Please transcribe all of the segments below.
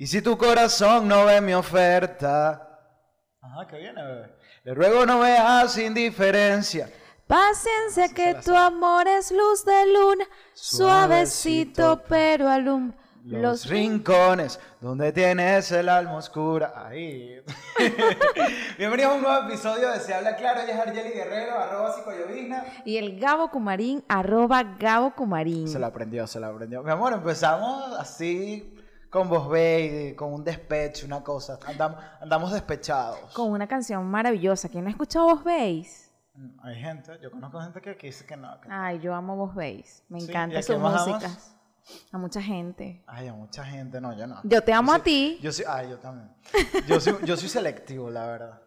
Y si tu corazón no ve mi oferta. Ajá, que viene, bebé. Le ruego no veas indiferencia. Paciencia que tu amor es luz de luna, suavecito Suavecito, pero alumbra Los rincones donde tienes el alma oscura. Ahí. Bienvenidos a un nuevo episodio de Se Habla Claro. Ella es Argeli Guerrero, arroba psicoyovigna. Y el Gabo Cumarín, arroba Gabo Cumarín. Se la aprendió, se la aprendió. Mi amor, empezamos así con voz baby, con un despecho, una cosa. Andamos, andamos despechados. Con una canción maravillosa. ¿Quién no ha escuchado Vos Veis? Mm, Hay gente, yo conozco gente que, que dice que no. que- Ay, yo amo Vos Veis. Me Sí, ¿y encanta su música. amas? A mucha gente. Ay, a mucha gente, no, yo no. Yo te amo soy- a ti. Yo soy, ay, yo también. Yo soy, yo soy selectivo, la verdad.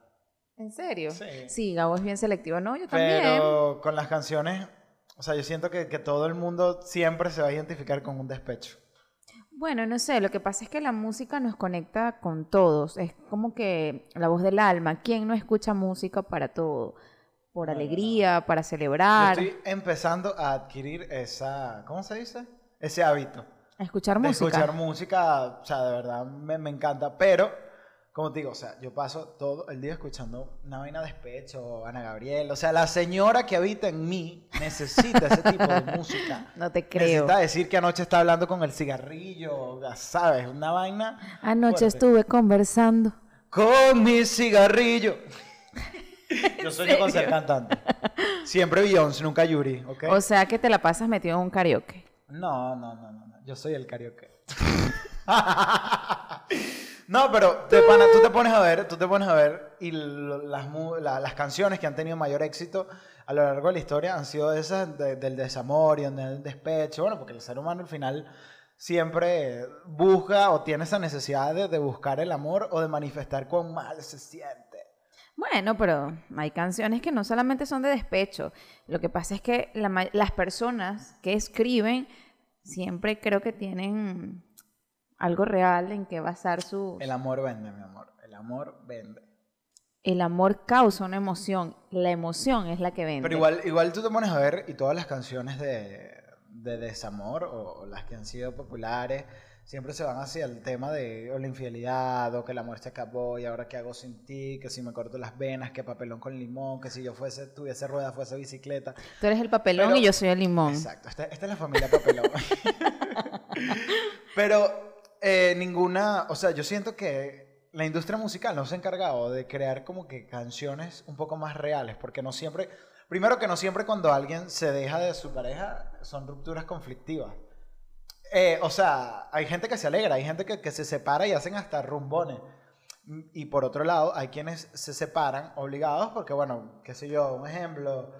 ¿En serio? Sí. Gabo es bien selectivo. No, yo también. Pero con las canciones, o sea, yo siento que, que todo el mundo siempre se va a identificar con un despecho. Bueno, no sé, lo que pasa es que la música nos conecta con todos. Es como que la voz del alma. ¿Quién no escucha música para todo? Por alegría, para Yo celebrar, estoy empezando a adquirir esa, ¿cómo se dice? Ese hábito. a escuchar de música. escuchar música, o sea, de verdad me, me encanta, pero como te digo, o sea, yo paso todo el día escuchando una vaina de despecho, Ana Gabriel, o sea, la señora que habita en mí necesita ese tipo de música. No te creo. Necesita decir que anoche está hablando con el cigarrillo, ya sabes, una vaina Anoche fuerte. estuve conversando. con mi cigarrillo. Yo sueño con ser cantante. Siempre Beyoncé, nunca Yuri, ¿ok? O sea que te la pasas metido en un karaoke. No, no, no, no, no. Yo soy el karaoke. No, pero pana, tú te pones a ver, tú te pones a ver y las, las canciones que han tenido mayor éxito a lo largo de la historia han sido esas de- del desamor y del despecho. Bueno, porque el ser humano al final siempre busca o tiene esa necesidad de, de buscar el amor o de manifestar cuán mal se siente. Bueno, pero hay canciones que no solamente son de despecho. Lo que pasa es que la las personas que escriben siempre creo que tienen algo real en que basar su... El amor vende, mi amor. El amor vende. El amor causa una emoción. La emoción es la que vende. Pero igual, igual tú te pones a ver y todas las canciones de, de desamor o, o las que han sido populares siempre se van hacia el tema de o la infidelidad o que el amor se acabó y ahora qué hago sin ti, que si me corto las venas, que papelón con limón, que si yo fuese, tuviese rueda, fuese bicicleta. Tú eres el papelón Pero- y yo soy el limón. Exacto, esta, esta es la familia papelón. Pero eh, ninguna, o sea, yo siento que la industria musical no se ha encargado de crear como que canciones un poco más reales, porque no siempre, primero que no siempre cuando alguien se deja de su pareja son rupturas conflictivas. Eh, o sea, hay gente que se alegra, hay gente que, que se separa y hacen hasta rumbones. Y por otro lado, hay quienes se separan obligados porque, bueno, qué sé yo, un ejemplo,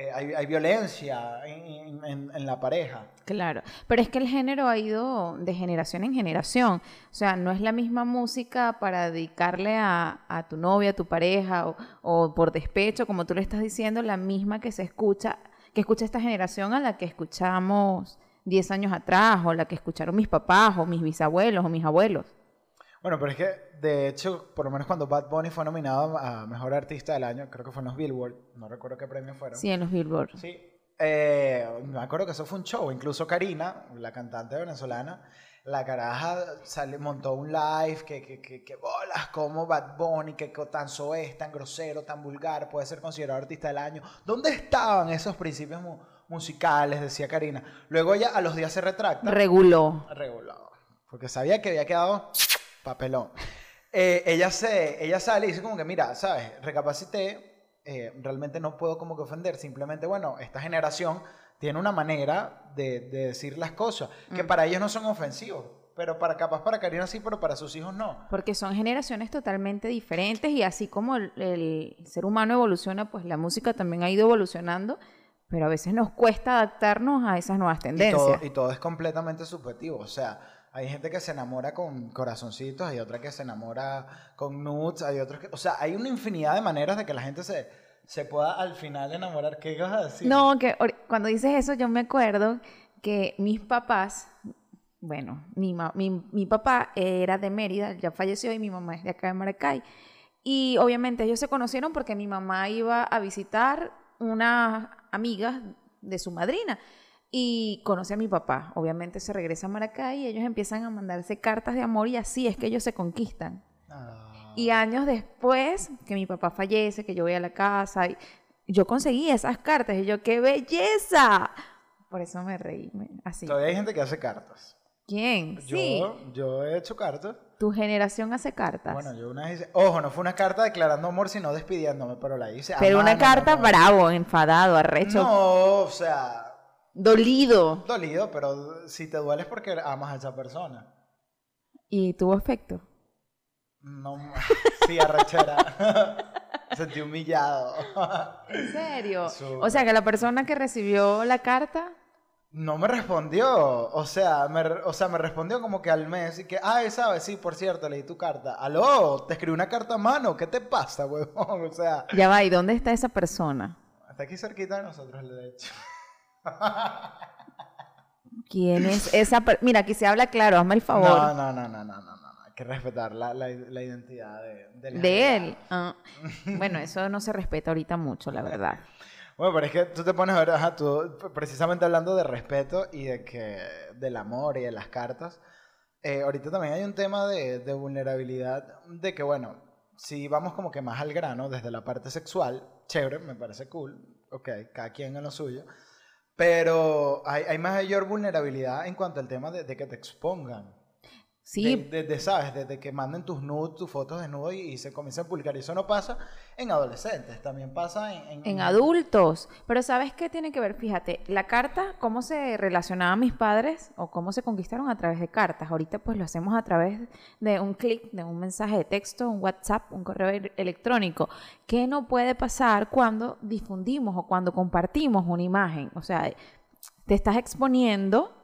eh, hay, violencia en, en- en la pareja. Claro, pero es que el género ha ido de generación en generación. O sea, no es la misma música para dedicarle a, a tu novia, a tu pareja o, o por despecho, como tú le estás diciendo, la misma que se escucha, que escucha esta generación a la que escuchamos 10 años atrás o la que escucharon mis papás o mis bisabuelos o mis abuelos. Bueno, pero es que, de hecho, por lo menos cuando Bad Bunny fue nominado a Mejor Artista del Año, creo que fue en los Billboard, no recuerdo qué premios fueron. Sí, en los Billboard. Sí. Eh, me acuerdo que eso fue un show. Incluso Karina, la cantante venezolana, la caraja sale, montó un live que, que, que, que bolas, como Bad Bunny, que, que tan soez, tan grosero, tan vulgar, puede ser considerado artista del año. ¿Dónde estaban esos principios mu- musicales? Decía Karina. Luego ella a los días se retracta. Reguló. regulado. Porque sabía que había quedado papelón. Eh, ella, se, ella sale y dice como que, mira, ¿sabes? Recapacité, eh, realmente no puedo como que ofender, simplemente, bueno, esta generación tiene una manera de, de decir las cosas que para ellos no son ofensivos, pero para capaz para Karina sí, pero para sus hijos no. Porque son generaciones totalmente diferentes y así como el, el ser humano evoluciona, pues la música también ha ido evolucionando, pero a veces nos cuesta adaptarnos a esas nuevas Y tendencias. todo, y todo es completamente subjetivo. O sea, hay gente que se enamora con corazoncitos, hay otra que se enamora con nudes, hay otros que... O sea, hay una infinidad de maneras de que la gente se, se pueda al final enamorar. ¿Qué vas a decir? No, que cuando dices eso yo me acuerdo que mis papás, bueno, mi, mi, mi papá era de Mérida, ya falleció, y mi mamá es de acá de Maracay. Y obviamente ellos se conocieron porque mi mamá iba a visitar unas amigas de su madrina. Y conoce a mi papá. Obviamente se regresa a Maracay y ellos empiezan a mandarse cartas de amor y así es que ellos se conquistan. Ah. Y años después, que mi papá fallece, que yo voy a la casa, y yo conseguí esas cartas y yo, ¡qué belleza! Por eso me reí, así. Todavía hay gente que hace cartas. ¿Quién? Sí, Yo, yo he hecho cartas. tu generación hace cartas. Bueno, yo una vez hice... Ojo, no fue una carta declarando amor, sino despidiéndome, pero la hice Pero una carta no. bravo, enfadado, arrecho, No, o sea, dolido. dolido, pero si te duele es porque amas a esa persona. Y tuvo efecto. No, sí, arrechera. Sentí humillado. ¿En serio? O sea, que la persona que recibió la carta, No me respondió, o sea, me, o sea, me respondió como que al mes y que, ay, sabes, sí, por cierto, leí tu carta. Aló, te escribí una carta a mano, ¿qué te pasa, huevón? O sea, ya va, ¿y dónde está esa persona? está aquí cerquita de nosotros, de hecho. ¿Quién es esa persona? Mira, aquí se habla claro, hazme el favor. No, no, no, no, no, no, no, hay que respetar la, la, la identidad de, de enviado. él. Ah, bueno, eso no se respeta ahorita mucho, la verdad. Bueno, pero es que tú te pones a ver, ajá, tú, precisamente hablando de respeto y de que, del amor y de las cartas, eh, ahorita también hay un tema de, de vulnerabilidad, de que, bueno, si vamos como que más al grano, desde la parte sexual, chévere, me parece cool, ok, cada quien en lo suyo, pero hay, hay mayor vulnerabilidad en cuanto al tema de, de que te expongan. Sí, De, de- de, ¿sabes? Desde que manden tus nudes, tus fotos desnudos y, y se comiencen a publicar. Y eso no pasa en adolescentes, también pasa en... en adultos. Pero ¿sabes qué tiene que ver? Fíjate, la carta, cómo se relacionaban mis padres o cómo se conquistaron a través de cartas. Ahorita pues lo hacemos a través de un clic, de un mensaje de texto, un WhatsApp, un correo e- electrónico. ¿Qué no puede pasar cuando difundimos o cuando compartimos una imagen? O sea, te estás exponiendo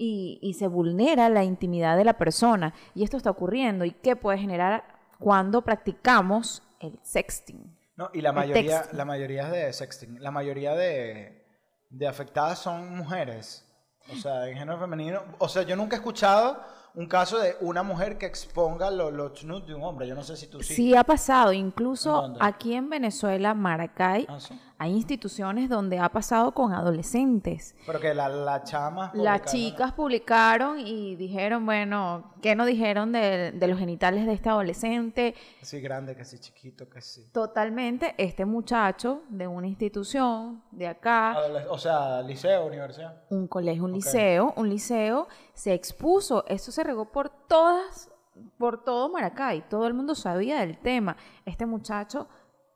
y, y se vulnera la intimidad de la persona. Y esto está ocurriendo. ¿Y qué puede generar cuando practicamos el sexting? No, y la mayoría, la mayoría de sexting, la mayoría de, de afectadas son mujeres. O sea, en género femenino. O sea, yo nunca he escuchado un caso de una mujer que exponga lo- los nudes de un hombre. Yo no sé si tú sí. Sí ha pasado, ¿En incluso aquí en Venezuela, Maracay, Ah, sí. hay instituciones donde ha pasado con adolescentes. Pero que la, la chama. Las chicas publicaron y dijeron, bueno, ¿qué nos dijeron de, de los genitales de este adolescente? Sí, grande, que sí, chiquito, que sí. Totalmente, este muchacho de una institución de acá, Adole- o sea, liceo, universidad. un colegio, un liceo, un liceo, se expuso. Esto se regó por todas, por todo Maracay. Todo el mundo sabía del tema. Este muchacho,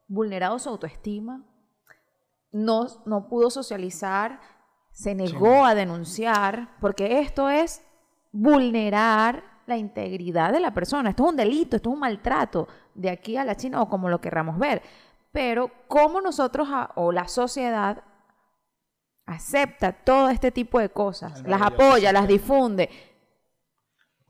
vulnerado su autoestima, no, no pudo socializar, se negó a denunciar, porque esto es vulnerar la integridad de la persona. Esto es un delito, esto es un maltrato de aquí a la China o como lo querramos ver. Pero cómo nosotros a- o la sociedad acepta todo este tipo de cosas, las apoya, las difunde.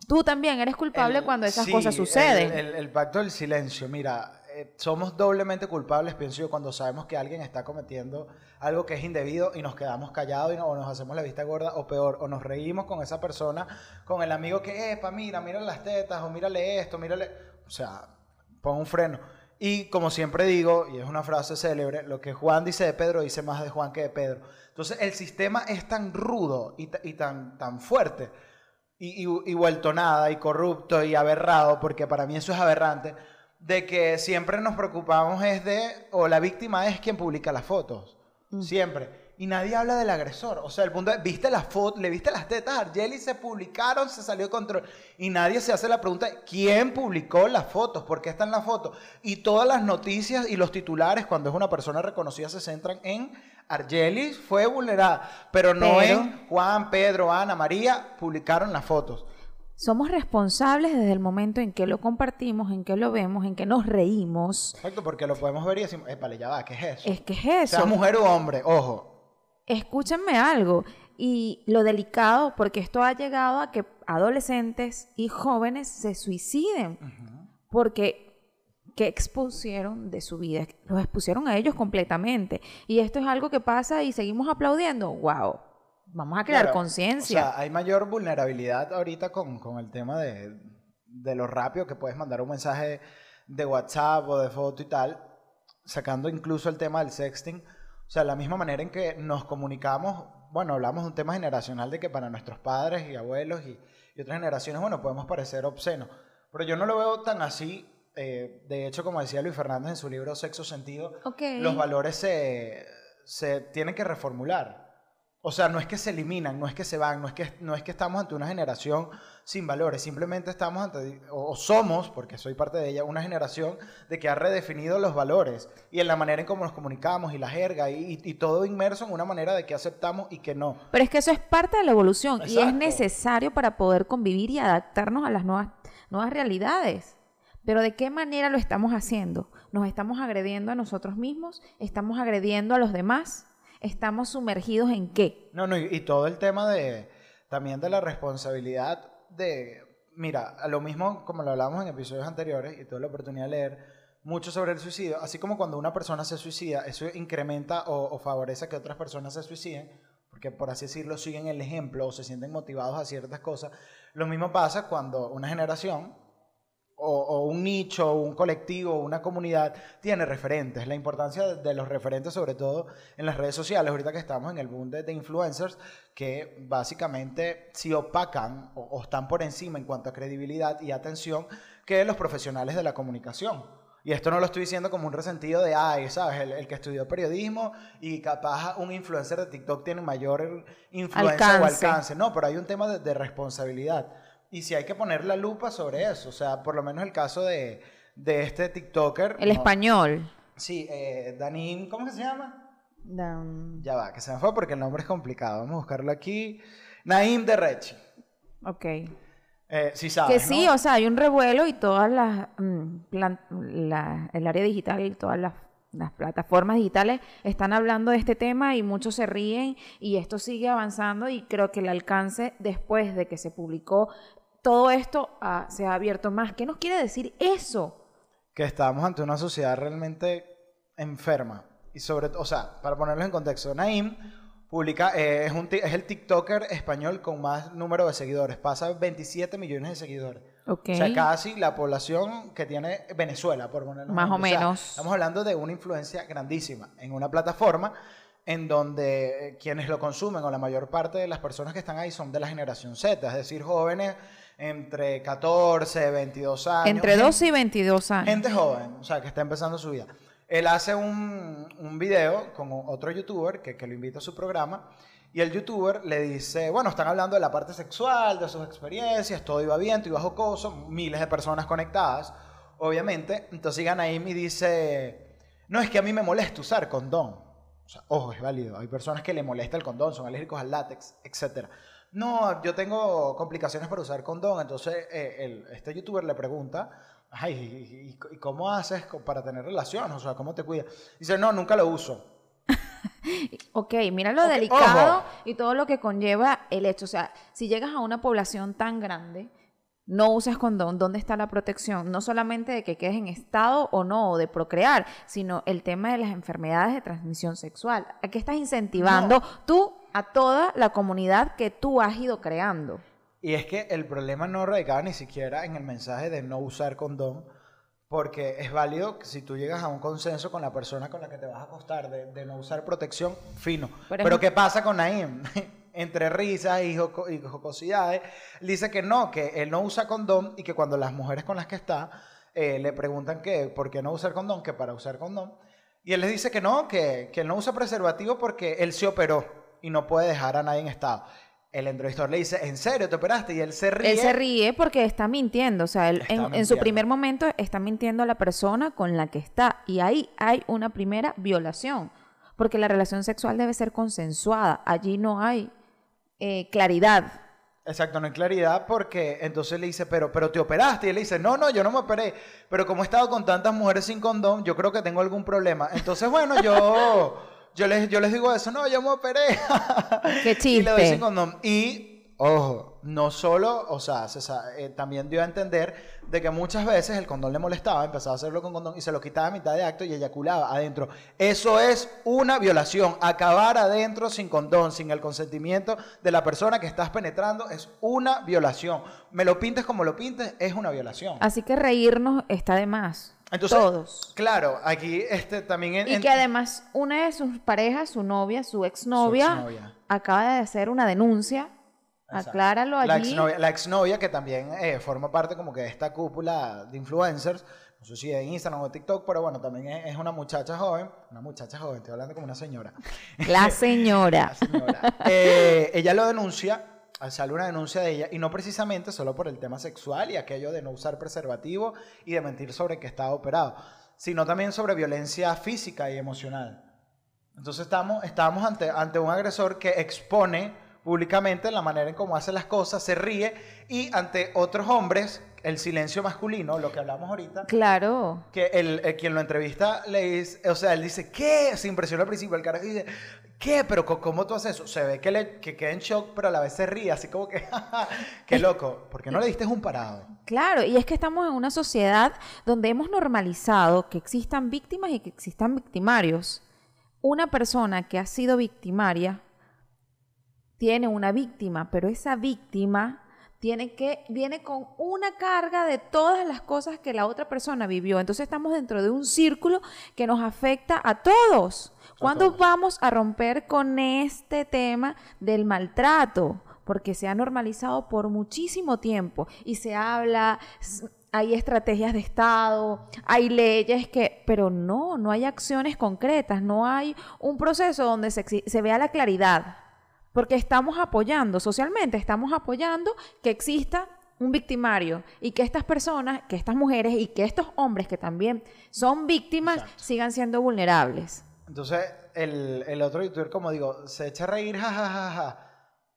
Tú también eres culpable El- cuando esas sí, cosas suceden. El, el- el pacto del silencio. Mira, eh, somos doblemente culpables, pienso yo, cuando sabemos que alguien está cometiendo algo que es indebido y nos quedamos callados y no- o nos hacemos la vista gorda o peor, o nos reímos con esa persona, con el amigo que, epa, mira, mira las tetas o mírale esto, mírale. O sea, pon un freno. Y como siempre digo, y es una frase célebre, lo que Juan dice de Pedro dice más de Juan que de Pedro. Entonces el sistema es tan rudo y, y tan, tan fuerte y, y, y vuelto nada y corrupto y aberrado, porque para mí eso es aberrante, de que siempre nos preocupamos es de, o la víctima es quien publica las fotos, siempre. Y nadie habla del agresor. O sea, el punto es, viste las fotos, le viste las tetas a Argeli, se publicaron, se salió de control. Y nadie se hace la pregunta, ¿quién publicó las fotos? ¿Por qué están las fotos? Y todas las noticias y los titulares, cuando es una persona reconocida, se centran en Argelis fue vulnerada, pero no Pero- en Juan, Pedro, Ana, María, publicaron las fotos. Somos responsables desde el momento en que lo compartimos, en que lo vemos, en que nos reímos. Exacto, porque lo podemos ver y decimos, épale, ya va, ¿qué es eso? Es que es eso. Sea mujer o hombre, ojo. Escúchenme algo. Y lo delicado, porque esto ha llegado a que adolescentes y jóvenes se suiciden. Porque, ¿qué expusieron de su vida? Los expusieron a ellos completamente. Y esto es algo que pasa y seguimos aplaudiendo. ¡Wow! Vamos a crear Claro, conciencia. O sea, hay mayor vulnerabilidad ahorita con, con el tema de, de lo rápido que puedes mandar un mensaje de WhatsApp o de foto y tal, sacando incluso el tema del sexting. O sea, la misma manera en que nos comunicamos bueno, hablamos de un tema generacional de que para nuestros padres y abuelos y, y otras generaciones, bueno, podemos parecer obscenos. Pero yo no lo veo tan así. Eh, de hecho, como decía Luis Fernández en su libro Sexo Sentido, los valores se, se tienen que reformular. O sea, no es que se eliminan, no es que se van, no es que, no es que estamos ante una generación sin valores, simplemente estamos ante, o, somos, porque soy parte de ella, una generación de que ha redefinido los valores y en la manera en cómo nos comunicamos y la jerga y, todo inmerso en una manera de que aceptamos y que no. Pero es que eso es parte de la evolución y es necesario para poder convivir y adaptarnos a las nuevas, nuevas realidades. Pero ¿de qué manera lo estamos haciendo? ¿Nos estamos agrediendo a nosotros mismos? ¿Estamos agrediendo a los demás? ¿Estamos sumergidos en qué? No, no, y, todo el tema de también de la responsabilidad de, mira, a lo mismo como lo hablamos en episodios anteriores y tuve la oportunidad de leer mucho sobre el suicidio, así como cuando una persona se suicida, eso incrementa o favorece que otras personas se suiciden, porque por así decirlo siguen el ejemplo o se sienten motivados a ciertas cosas. Lo mismo pasa cuando una generación o, o un nicho, un colectivo, una comunidad tiene referentes. La importancia de, los referentes, sobre todo en las redes sociales, ahorita que estamos en el boom de, de influencers, que básicamente sí opacan o, o están por encima en cuanto a credibilidad y atención que los profesionales de la comunicación. Y esto no lo estoy diciendo como un resentido de, ay, ¿sabes? El, el que estudió periodismo y capaz un influencer de TikTok tiene mayor influencia o Alcance. alcance. No, pero hay un tema de, de responsabilidad. Y si hay que poner la lupa sobre eso, o sea, por lo menos el caso de, de este TikToker. El no- español. Sí, eh, Danín, ¿cómo que se llama? Dan- Ya va, que se me fue porque el nombre es complicado. Vamos a buscarlo aquí. Naim de Rechi. Ok. Eh, sí sabes, Que sí, ¿no? o sea, hay un revuelo y todas las, mm, plan- la- el área digital y todas las, las plataformas digitales están hablando de este tema y muchos se ríen y esto sigue avanzando y creo que el alcance después de que se publicó todo esto ah, se ha abierto más. ¿Qué nos quiere decir eso? que estamos ante una sociedad realmente enferma. Y sobre todo, o sea, para ponerlo en contexto, Naim publica, eh, es, un, ti- es el TikToker español con más número de seguidores, pasa 27 millones de seguidores. Ok. O sea, casi la población que tiene Venezuela, por ponerlo Más o sea, menos. estamos hablando de una influencia grandísima en una plataforma en donde eh, quienes lo consumen o la mayor parte de las personas que están ahí son de la generación Z, es decir, jóvenes entre 14, 22 años. Entre gente- 12 y 22 años. Gente joven, o sea, que está empezando su vida. Él hace un, un video con otro youtuber que, que lo invita a su programa y el youtuber le dice, bueno, están hablando de la parte sexual, de sus experiencias, todo iba bien, todo iba jocoso, miles de personas conectadas, obviamente. Entonces llega Naim y dice, no, es que a mí me molesta usar condón. O sea, ojo, es válido. Hay personas que le molesta el condón, son alérgicos al látex, etc. No, yo tengo complicaciones para usar condón. Entonces, eh, el- este youtuber le pregunta, ay, ¿y, cómo haces para tener relaciones? O sea, ¿cómo te cuidas? Dice, no, nunca lo uso. Ok, mira lo delicado ojo. y todo lo que conlleva el hecho. O sea, si llegas a una población tan grande, no usas condón, ¿dónde está la protección? No solamente de que quedes en estado o no, o de procrear, sino el tema de las enfermedades de transmisión sexual. ¿A qué estás incentivando tú a toda la comunidad que tú has ido creando? Y es que el problema no radicaba ni siquiera en el mensaje de no usar condón, porque es válido que si tú llegas a un consenso con la persona con la que te vas a acostar de, de no usar protección, fino. Pero ¿qué pasa con Naim? Entre risas y, joco- y jocosidades, dice que no, que él no usa condón y que cuando las mujeres con las que está eh, le preguntan que por qué no usar condón, que para usar condón, y él les dice que no, que, que él no usa preservativo porque él se operó y no puede dejar a nadie en estado. El entrevistador le dice, ¿en serio te operaste? Y él se ríe. Él se ríe porque está mintiendo, o sea, él en, en su primer momento está mintiendo a la persona con la que está y ahí hay una primera violación, porque la relación sexual debe ser consensuada, allí no hay eh, claridad. Exacto, no hay claridad porque entonces le dice, pero, pero te operaste. Y él le dice, no, no, yo no me operé. Pero como he estado con tantas mujeres sin condón, yo creo que tengo algún problema. Entonces, bueno, yo, yo, les, yo les digo eso, no, yo me operé. Qué Y le doy chiste. sin condón. Y, ojo, no solo, o sea, se eh, también dio a entender de que muchas veces el condón le molestaba, empezaba a hacerlo con condón y se lo quitaba a mitad de acto y eyaculaba adentro. Eso es una violación. Acabar adentro sin condón, sin el consentimiento de la persona que estás penetrando, es una violación. Me lo pintes como lo pintes, es una violación. Así que reírnos está de más. Entonces, Todos. Claro, aquí este, también... en- Y en- que además una de sus parejas, su novia, su exnovia, Su exnovia. acaba de hacer una denuncia. Exacto. Acláralo allí. La exnovia, la exnovia que también eh, forma parte como que de esta cúpula de influencers, no sé si de Instagram o de TikTok, pero bueno, también es, es una muchacha joven, una muchacha joven, estoy hablando como una señora. La señora. La señora. Eh, ella lo denuncia, sale una denuncia de ella, y no precisamente solo por el tema sexual y aquello de no usar preservativo y de mentir sobre que estaba operado, sino también sobre violencia física y emocional. Entonces estamos, estamos ante, ante un agresor que expone públicamente la manera en cómo hace las cosas, se ríe y ante otros hombres, el silencio masculino, lo que hablamos ahorita, Claro. que el, el quien lo entrevista le dice, o sea, él dice, ¿qué? Se impresiona al principio, el carajo dice, ¿qué? Pero ¿cómo tú haces eso? Se ve que, le, que queda en shock, pero a la vez se ríe, así como que, qué loco, ¿por qué no le diste un parado? Claro, y es que estamos en una sociedad donde hemos normalizado que existan víctimas y que existan victimarios. Una persona que ha sido victimaria tiene una víctima, pero esa víctima tiene que viene con una carga de todas las cosas que la otra persona vivió. Entonces estamos dentro de un círculo que nos afecta a todos. ¿Cuándo todos. vamos a romper con este tema del maltrato? Porque se ha normalizado por muchísimo tiempo y se habla, hay estrategias de Estado, hay leyes que, pero no, no hay acciones concretas, no hay un proceso donde se, se vea la claridad. Porque estamos apoyando, socialmente estamos apoyando que exista un victimario y que estas personas, que estas mujeres y que estos hombres que también son víctimas Exacto. sigan siendo vulnerables. Entonces, el, el otro youtuber, como digo, se echa a reír, jajajaja,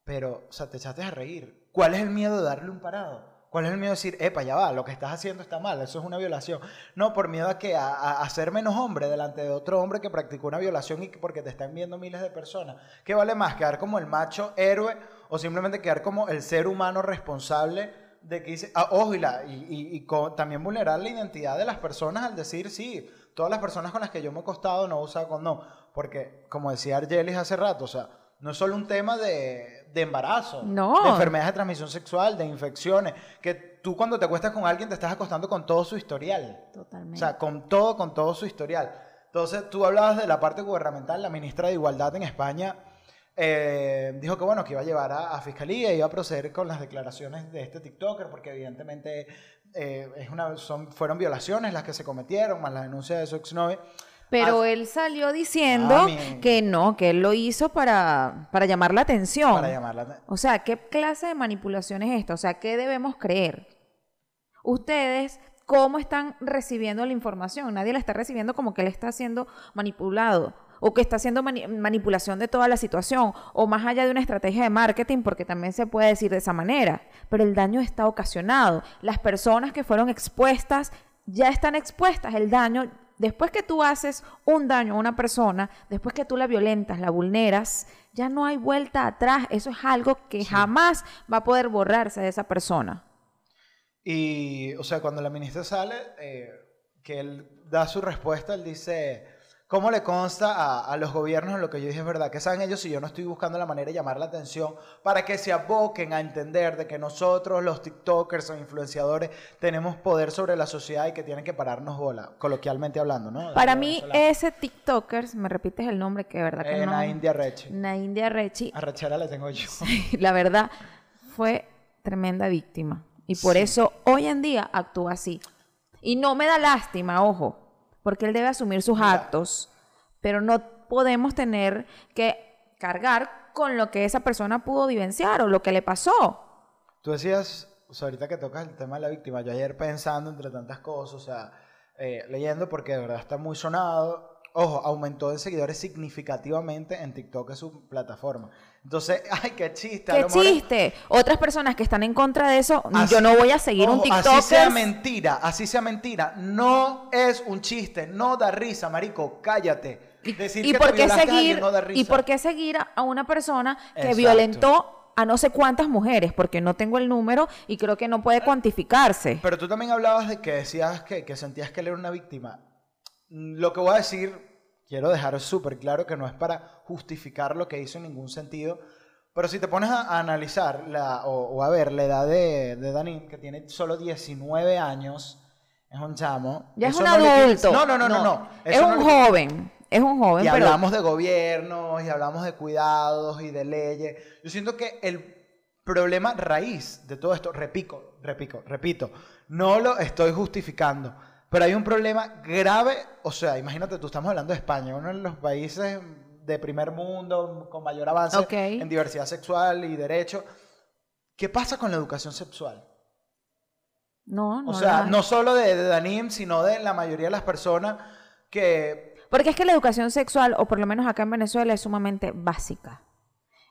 pero, o sea, te echaste a reír. ¿Cuál es el miedo de darle un parado? ¿Cuál es el miedo de decir, epa, ya va, lo que estás haciendo está mal, eso es una violación? No, por miedo a que a, a- a ser menos hombre delante de otro hombre que practicó una violación y que porque te están viendo miles de personas. ¿Qué vale más, quedar como el macho héroe o simplemente quedar como el ser humano responsable de que dice, ah, ojo, y, la- y, y- y co- también vulnerar la identidad de las personas al decir, sí, todas las personas con las que yo me he acostado no usado condón. Porque, como decía Argelis hace rato, o sea, no es solo un tema de, de embarazo, No. de enfermedades de transmisión sexual, de infecciones, que tú cuando te acuestas con alguien te estás acostando con todo su historial. Totalmente. O sea, con todo, con todo su historial. Entonces, tú hablabas de la parte gubernamental, la ministra de Igualdad en España eh, dijo que bueno, que iba a llevar a, a fiscalía iba a proceder con las declaraciones de este TikToker, porque evidentemente eh, es una, son, fueron violaciones las que se cometieron, más la denuncia de su exnovia. Pero Ah, él salió diciendo Ah, que no, que él lo hizo para, para llamar la atención. Para. O sea, ¿qué clase de manipulación es esta? O sea, ¿qué debemos creer? Ustedes, ¿cómo están recibiendo la información? Nadie la está recibiendo como que él está siendo manipulado o que está haciendo mani- manipulación de toda la situación o más allá de una estrategia de marketing, porque también se puede decir de esa manera. Pero el daño está ocasionado. Las personas que fueron expuestas ya están expuestas. El daño, después que tú haces un daño a una persona, después que tú la violentas, la vulneras, ya no hay vuelta atrás. Eso es algo que jamás va a poder borrarse de esa persona. Y, o sea, cuando la ministra sale, eh, que él da su respuesta, él dice, ¿cómo le consta a, a los gobiernos lo que yo dije es verdad? ¿Qué saben ellos si yo no estoy buscando la manera de llamar la atención para que se aboquen a entender de que nosotros, los TikTokers o influenciadores, tenemos poder sobre la sociedad y que tienen que pararnos bola, coloquialmente hablando, ¿no? Para mí, ese TikTokers, me repites el nombre que de verdad que Eh, no. na India Rechi. Naindia Rechi, Arrachera le tengo yo. la verdad, fue tremenda víctima. Y por Sí. eso hoy en día actúa así. Y no me da lástima, ojo, porque él debe asumir sus Mira. actos, pero no podemos tener que cargar con lo que esa persona pudo vivenciar o lo que le pasó. Tú decías, o sea, ahorita que tocas el tema de la víctima, yo ayer pensando entre tantas cosas, o sea, eh, leyendo porque de verdad está muy sonado. Ojo, aumentó de seguidores significativamente en TikTok, es su plataforma. Entonces, ay, qué chiste. ¡Qué lo mejor- chiste! Otras personas que están en contra de eso, Así- yo no voy a seguir un ojo, TikToker. Así sea mentira, así sea mentira. No es un chiste, no da risa, marico, cállate. Decir ¿Y que por qué seguir no da risa. y por qué seguir a- una persona que Exacto. violentó a no sé cuántas mujeres, porque no tengo el número y creo que no puede cuantificarse. Pero tú también hablabas de que decías que, que sentías que él era una víctima. Mm, Lo que voy a decir, quiero dejar súper claro que no es para justificar lo que hizo en ningún sentido, pero si te pones a, a analizar la, o, o a ver la edad de, de que tiene solo 19 años, es un chamo. Ya es un no le quita- adulto. No, no, no, no. no. Es no un le quita- joven. Es un joven, y pero hablamos de gobiernos, y hablamos de cuidados y de leyes. Yo siento que el problema raíz de todo esto, repico, repico, repito, no lo estoy justificando, pero hay un problema grave, o sea, imagínate, tú estamos hablando de España, uno de los países de primer mundo con mayor avance Ok. en diversidad sexual y derecho. ¿Qué pasa con la educación sexual? no, no O sea, no solo de, de Danim, sino de la mayoría de las personas que Porque es que la educación sexual, o por lo menos acá en Venezuela, es sumamente básica.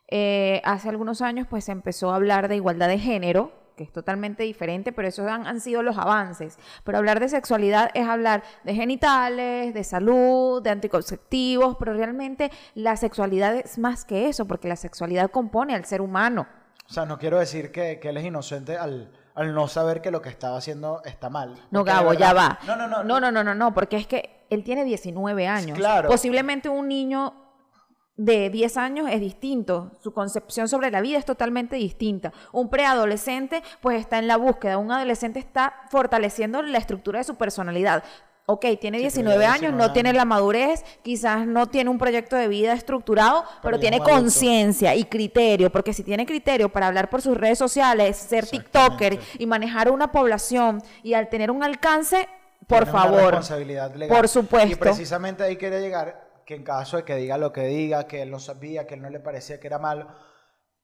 Eh, hace algunos años, pues se empezó a hablar de igualdad de género, que es totalmente diferente, pero esos han, han sido los avances. Pero hablar de sexualidad es hablar de genitales, de salud, de anticonceptivos, pero realmente la sexualidad es más que eso, porque la sexualidad compone al ser humano. O sea, no quiero decir que, que él es inocente al, al no saber que lo que estaba haciendo está mal. No, Gabo, ya va. No, no, no. No, no, no, no, no, porque es que él tiene 19 años. Claro. Posiblemente un niño de 10 años es distinto. Su concepción sobre la vida es totalmente distinta. Un preadolescente, pues está en la búsqueda. Un adolescente está fortaleciendo la estructura de su personalidad. Ok, tiene Sí, pero 19 ya años, 19 no años. tiene la madurez, quizás no tiene un proyecto de vida estructurado, pero, tiene conciencia y criterio, porque si tiene criterio para hablar por sus redes sociales, ser TikToker y manejar una población y al tener un alcance, por favor, por supuesto. Y precisamente ahí quería llegar, que en caso de que diga lo que diga, que él no sabía, que él no le parecía que era malo,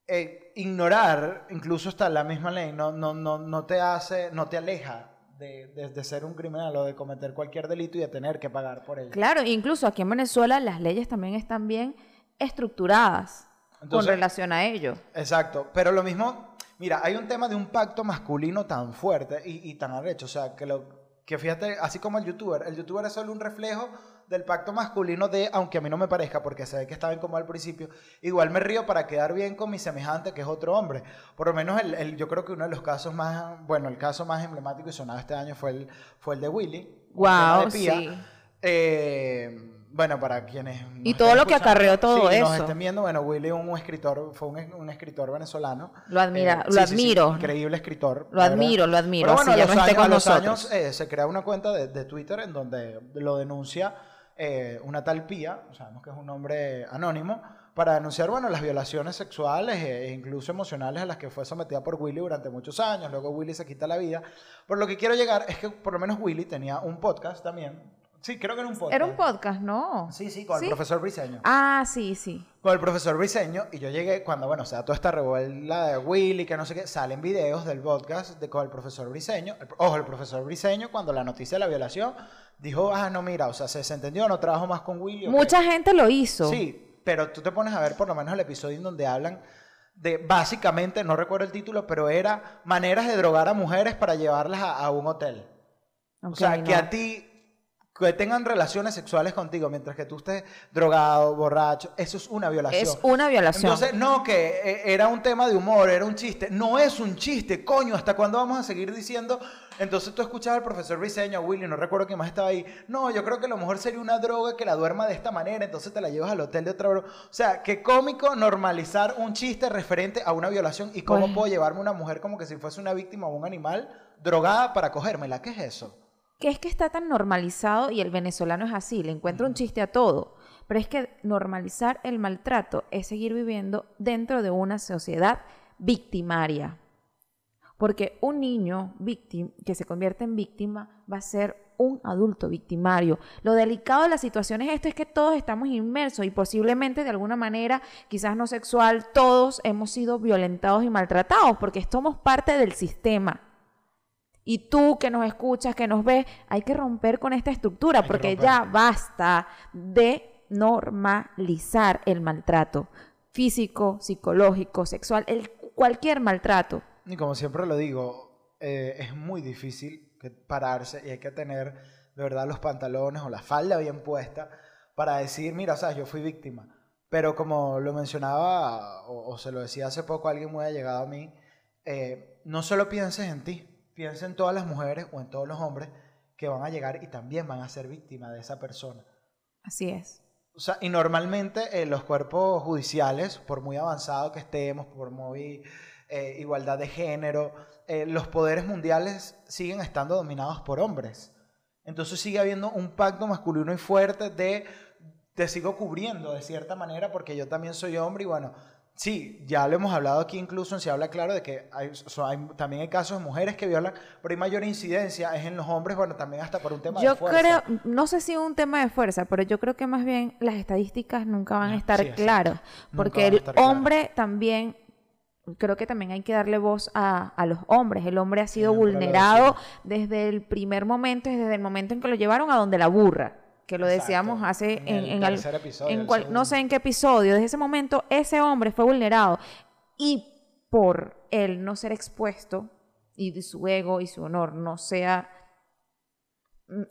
eh, ignorar, incluso hasta la misma ley, no, no, no, no te hace, no te aleja de, de- de ser un criminal o de cometer cualquier delito y de tener que pagar por ello. Claro, incluso aquí en Venezuela las leyes también están bien estructuradas con relación a ello. Exacto, pero lo mismo, mira, hay un tema de un pacto masculino tan fuerte y, y tan arrecho, o sea, que lo que fíjate, así como el youtuber, el youtuber es solo un reflejo del pacto masculino de, aunque a mí no me parezca, porque se ve que estaba como al principio, igual me río para quedar bien con mi semejante, que es otro hombre. Por lo menos el, el- yo creo que uno de los casos más, bueno, el caso más emblemático y sonado este año fue el, fue el de Willy. tema de Pía. sí. Eh, bueno, para quienes... nos Y todo lo que acarreó todo sí, nos eso. estén viendo, bueno, Willy un escritor, fue un, un escritor venezolano. Lo admira- lo sí, sí, sí, admiro. increíble escritor. Lo verdad. admiro, lo admiro, Pero bueno, a los no años, con a los nosotros. años eh, se crea una cuenta de, de Twitter en donde lo denuncia eh, una tal Pía, sabemos que es un nombre anónimo, para denunciar, bueno, las violaciones sexuales e incluso emocionales a las que fue sometida por Willy durante muchos años. Luego Willy se quita la vida. Por lo que quiero llegar es que por lo menos Willy tenía un podcast también. Sí, creo que era un podcast. Era un podcast, ¿no? Sí, sí, con ¿Sí? el profesor Briseño. Ah, sí, sí. Con el profesor Briseño, y yo llegué cuando, bueno, o sea, toda esta revuelta de Willy, que no sé qué, salen videos del podcast de, con el profesor Briseño. El- ojo, el profesor Briseño, cuando la noticia de la violación, dijo, ah, no, mira, o sea, se, se entendió, no trabajo más con Willy. ok". Mucha gente lo hizo. Sí, pero tú te pones a ver por lo menos el episodio en donde hablan de, básicamente, no recuerdo el título, pero era maneras de drogar a mujeres para llevarlas a, a un hotel. o sea, que a ti, que tengan relaciones sexuales contigo mientras que tú estés drogado, borracho, eso es una violación. Es una violación. Entonces, no, que eh, era un tema de humor, era un chiste. No es un chiste, coño, ¿hasta cuándo vamos a seguir diciendo? Entonces tú escuchas al profesor Briseño, a Willy, no recuerdo quién más estaba ahí. No, yo creo que a lo mejor sería una droga que la duerma de esta manera, entonces te la llevas al hotel de otra broma. O sea, qué cómico normalizar un chiste referente a una violación y cómo puedo llevarme una mujer como que si fuese una víctima o un animal drogada para cogérmela. ¿Qué es eso? Que es que está tan normalizado y el venezolano es así, le encuentra un chiste a todo. Pero es que normalizar el maltrato es seguir viviendo dentro de una sociedad victimaria. Porque un niño víctima que se convierte en víctima va a ser un adulto victimario. Lo delicado de la situación es esto, es que todos estamos inmersos y posiblemente de alguna manera, quizás no sexual, todos hemos sido violentados y maltratados porque somos parte del sistema. Y tú que nos escuchas, que nos ves, hay que romper con esta estructura Hay porque ya basta de normalizar el maltrato físico, psicológico, sexual, el, cualquier maltrato. Y como siempre lo digo, eh, es muy difícil pararse y hay que tener de verdad los pantalones o la falda bien puesta para decir, mira, o sea, yo fui víctima. Pero como lo mencionaba, o, o se lo decía hace poco alguien muy allegado a mí, eh, no solo pienses en ti, piensa en todas las mujeres o en todos los hombres que van a llegar y también van a ser víctimas de esa persona. Así es. O sea, y normalmente eh, los cuerpos judiciales, por muy avanzados que estemos, por muy eh, igualdad de género, eh, los poderes mundiales siguen estando dominados por hombres. Entonces sigue habiendo un pacto masculino y fuerte de te sigo cubriendo de cierta manera porque yo también soy hombre y bueno, sí, ya lo hemos hablado aquí incluso, se habla claro de que hay, hay- también hay casos de mujeres que violan, pero hay mayor incidencia es en los hombres, bueno, también hasta por un tema Yo de fuerza. creo, no sé si un tema de fuerza, pero yo creo que más bien las estadísticas nunca van a No, estar sí, claras, porque el hombre también, creo que también hay que darle voz a, a los hombres. El hombre ha sido vulnerado desde el primer momento, desde el momento en que lo llevaron a donde la burra, que lo Exacto. decíamos hace En en, el en al- tercer episodio, en cual- no sé en qué episodio, desde ese momento ese hombre fue vulnerado y por él no ser expuesto y de su ego y su honor no sea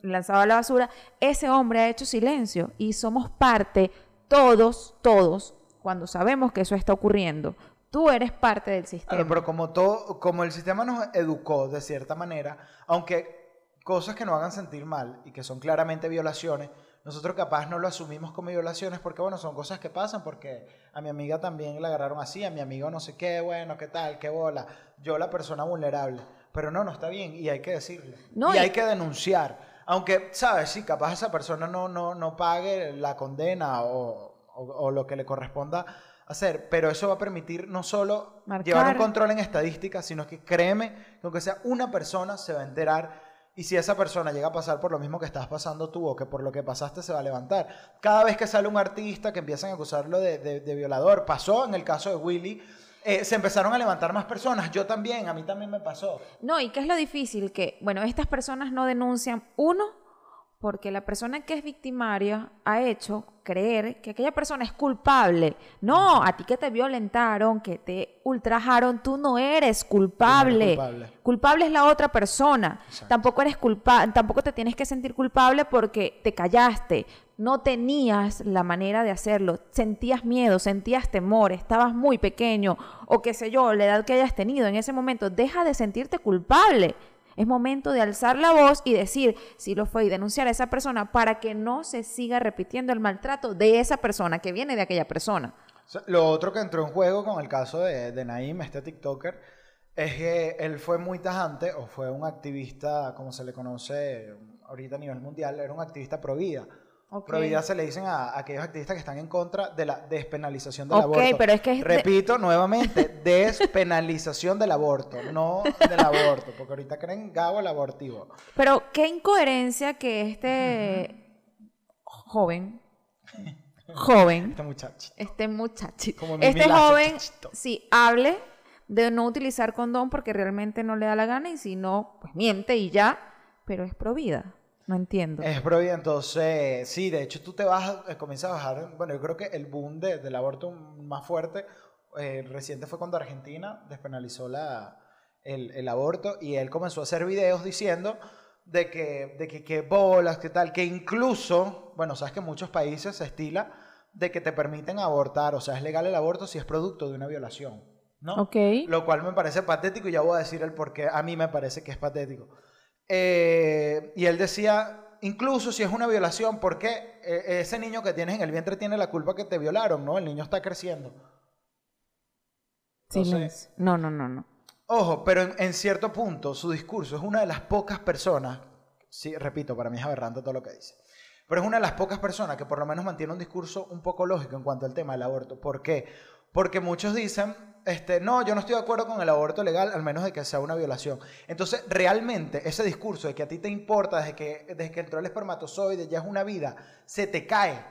lanzado a la basura, ese hombre ha hecho silencio y somos parte, todos, todos, cuando sabemos que eso está ocurriendo. Tú eres parte del sistema. Claro, pero como todo, como el sistema nos educó de cierta manera, aunque cosas que nos hagan sentir mal y que son claramente violaciones, nosotros capaz no lo asumimos como violaciones porque, bueno, son cosas que pasan, porque a mi amiga también la agarraron así, a mi amigo no sé qué, bueno, qué tal, qué bola, yo la persona vulnerable. Pero no, no está bien y hay que decirlo. No, y y- hay que denunciar. Aunque, ¿sabes? Sí, capaz esa persona no, no, no pague la condena o, o- o lo que le corresponda hacer, pero eso va a permitir no solo Marcar. llevar un control en estadísticas, sino que créeme que aunque sea una persona se va a enterar y si esa persona llega a pasar por lo mismo que estás pasando tú o que por lo que pasaste se va a levantar. Cada vez que sale un artista que empiezan a acusarlo de, de- violador, pasó en el caso de Willy, eh, se empezaron a levantar más personas, yo también, a mí también me pasó. No, y qué es lo difícil que, bueno, estas personas no denuncian, uno, porque la persona que es victimaria ha hecho creer que aquella persona es culpable. No, a ti que te violentaron, que te ultrajaron, tú no eres culpable. culpable. Culpable es la otra persona. Exacto. Tampoco eres culpable, tampoco te tienes que sentir culpable porque te callaste. No tenías la manera de hacerlo. Sentías miedo, sentías temor, estabas muy pequeño o qué sé yo, la edad que hayas tenido en ese momento. Deja de sentirte culpable. Es momento de alzar la voz y decir si lo fue y denunciar a esa persona para que no se siga repitiendo el maltrato de esa persona que viene de aquella persona. Lo otro que entró en juego con el caso de, de Naim, este TikToker, es que él fue muy tajante, o fue un activista, como se le conoce ahorita a nivel mundial, era un activista pro vida. Ok. Pro vida se le dicen a, a aquellos activistas que están en contra de la despenalización del Ok, aborto. pero es que es de- Repito nuevamente, despenalización del aborto, no del aborto, porque ahorita creen Gabo el abortivo. Pero qué incoherencia que este joven, joven, Este muchacho. este Mimi este joven, chachito. sí, hable de no utilizar condón porque realmente no le da la gana y si no, pues miente y ya, pero es pro vida. No entiendo. Es pro vida, entonces, sí, de hecho tú te vas, eh, comienzas a bajar, bueno, yo creo que el boom de- del aborto más fuerte eh, reciente fue cuando Argentina despenalizó la, el, el aborto y él comenzó a hacer videos diciendo de que, de que, que bolas, que tal, que incluso, bueno, sabes que en muchos países se estila de que te permiten abortar, o sea, es legal el aborto si es producto de una violación, ¿no? Ok. Lo cual me parece patético y ya voy a decir el por qué a mí me parece que es patético. Eh, y él decía, incluso si es una violación, ¿por qué eh, ese niño que tienes en el vientre tiene la culpa que te violaron? ¿no? El niño está creciendo. No, no, no, no. Ojo, pero en, en cierto punto su discurso es una de las pocas personas, sí, repito, para mí es aberrante todo lo que dice, pero es una de las pocas personas que por lo menos mantiene un discurso un poco lógico en cuanto al tema del aborto. ¿Por qué? Porque muchos dicen, este, no, yo no estoy de acuerdo con el aborto legal, al menos de que sea una violación. Entonces, realmente, ese discurso de que a ti te importa desde que, desde entró el espermatozoide, ya es una vida, se te cae.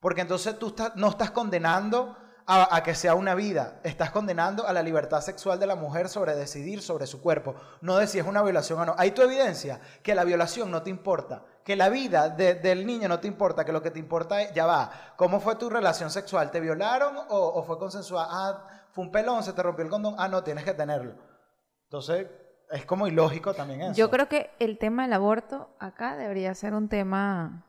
Porque entonces tú no estás condenando a, que sea una vida, estás condenando a la libertad sexual de la mujer sobre decidir sobre su cuerpo, no de si es una violación o no. Hay tu evidencia que la violación no te importa, que la vida de- del niño no te importa, que lo que te importa es, ya va, ¿cómo fue tu relación sexual? ¿Te violaron o, o fue consensuada? Ah, fue un pelón, se te rompió el condón, ah, no, tienes que tenerlo. Entonces, es como ilógico también eso. Yo creo que el tema del aborto acá debería ser un tema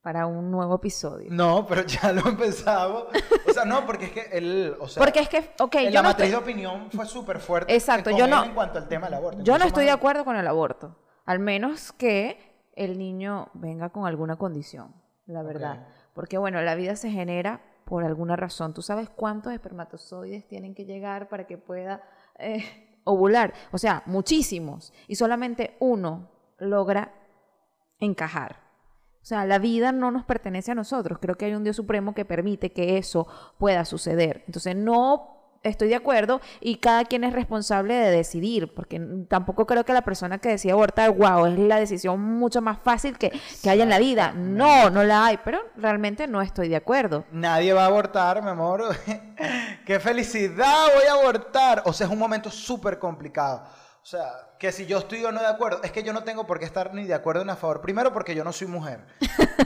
para un nuevo episodio. No, pero ya lo empezamos. O sea, no, porque es que él, o sea, Porque es que, ok, en yo la no matriz estoy- de opinión fue súper fuerte. Exacto, yo no- En cuanto al tema del aborto. Yo no estoy de más- acuerdo con el aborto, al menos que el niño venga con alguna condición, la verdad. Ok. Porque bueno, la vida se genera por alguna razón. ¿Tú sabes cuántos espermatozoides tienen que llegar para que pueda eh, ovular? O sea, muchísimos. Y solamente uno logra encajar. O sea, la vida no nos pertenece a nosotros. Creo que hay un Dios supremo que permite que eso pueda suceder. Entonces, no estoy de acuerdo y cada quien es responsable de decidir, porque tampoco creo que la persona que decide abortar, wow, es la decisión mucho más fácil que, que haya en la vida. No, no la hay, pero realmente no estoy de acuerdo. Nadie va a abortar, mi amor. ¡Qué felicidad! Voy a abortar. O sea, es un momento súper complicado. O sea, que si yo estoy o no de acuerdo, es que yo no tengo por qué estar ni de acuerdo ni a favor. Primero porque yo no soy mujer.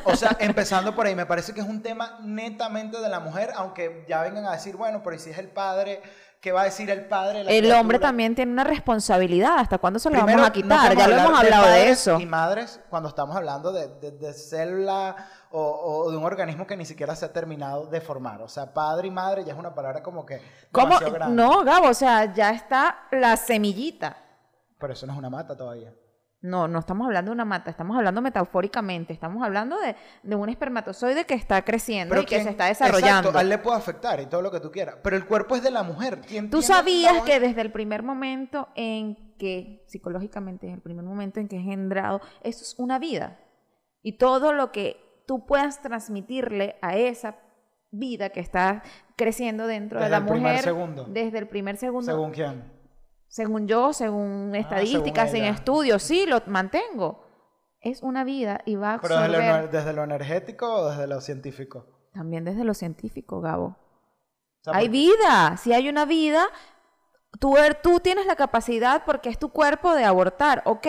O sea, empezando por ahí, me parece que es un tema netamente de la mujer, aunque ya vengan a decir, bueno, pero ¿y si es el padre? ¿Qué va a decir el padre? de la El hombre también tiene una responsabilidad. ¿Hasta cuándo se lo Primero, vamos a quitar? ya lo hemos hablado de padres eso. Y madres cuando estamos hablando de, de- de célula o, o de un organismo que ni siquiera se ha terminado de formar. O sea, padre y madre ya es una palabra como que ¿Cómo? grande. No, Gabo, o sea, ya está la semillita. Pero eso no es una mata todavía. No, no estamos hablando de una mata, estamos hablando metafóricamente, estamos hablando de, de un espermatozoide que está creciendo y que ¿quién- se está desarrollando. Exacto, a él le puede afectar y todo lo que tú quieras. Pero el cuerpo es de la mujer. ¿Quién Tú sabías que desde el primer momento en que, psicológicamente, en el primer momento en que es engendrado, eso es una vida. Y todo lo que tú puedas transmitirle a esa vida que está creciendo dentro de Desde la el primer mujer, segundo. desde el primer segundo, ¿Según quién? Según yo, según estadísticas, según en ella. estudios, sí, lo mantengo. Es una vida y va a ¿Pero desde absorber lo, desde lo energético o desde lo científico? también desde lo científico, Gabo. Hay vida, si hay una vida, tú, er- tú tienes la capacidad porque es tu cuerpo de abortar, ok.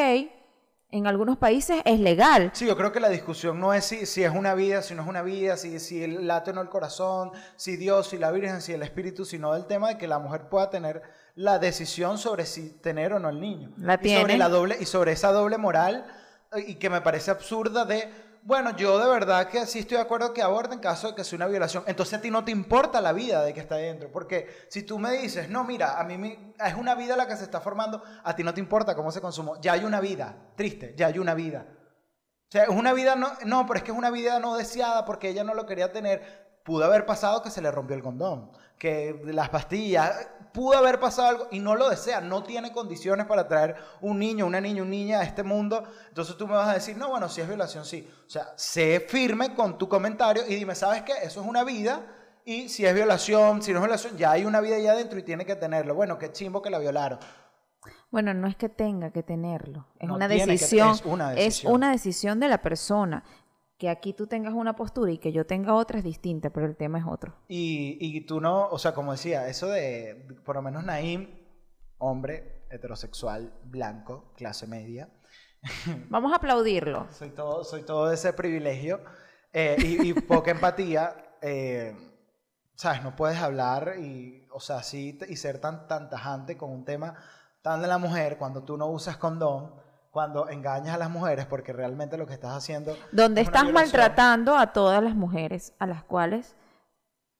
En algunos países es legal. Sí, yo creo que la discusión no es si, si es una vida, si no es una vida, si, si el late o no el corazón, si Dios, si la Virgen, si el Espíritu, sino del tema de que la mujer pueda tener la decisión sobre si tener o no el niño. La y sobre tiene. la doble Y sobre esa doble moral eh, y que me parece absurda de, bueno, yo de verdad que sí estoy de acuerdo que aborten en caso de que sea una violación. Entonces a ti no te importa la vida de que está dentro, porque si tú me dices, no, mira, a mí me- es una vida la que se está formando, a ti no te importa cómo se consumó. Ya hay una vida, triste, ya hay una vida. O sea, es una vida no, no, pero es que es una vida no deseada porque ella no lo quería tener. Pudo haber pasado que se le rompió el condón, que las pastillas, pudo haber pasado algo y no lo desea, no tiene condiciones para traer un niño, una niña, un niña a este mundo. Entonces tú me vas a decir, no, bueno, si es violación, sí. O sea, sé firme con tu comentario y dime, ¿sabes qué? Eso es una vida y si es violación, si no es violación, ya hay una vida allá adentro y tiene que tenerlo. Bueno, qué chimbo que la violaron. Bueno, no es que tenga que tenerlo, es No una que- decisión. es una Es decisión. una decisión de la persona. Que aquí tú tengas una postura y que yo tenga otra es distinta, pero el tema es otro. Y, y tú no, o sea, como decía, eso de, por lo menos Naim, hombre, heterosexual, blanco, clase media, Vamos a aplaudirlo. soy todo, soy todo ese privilegio eh, y, y poca empatía, eh, ¿sabes? No puedes hablar y, o sea, sí, y ser tan, tan tajante con un tema tan de la mujer cuando tú no usas condón, cuando engañas a las mujeres, porque realmente lo que estás haciendo... Donde es estás maltratando a todas las mujeres a las cuales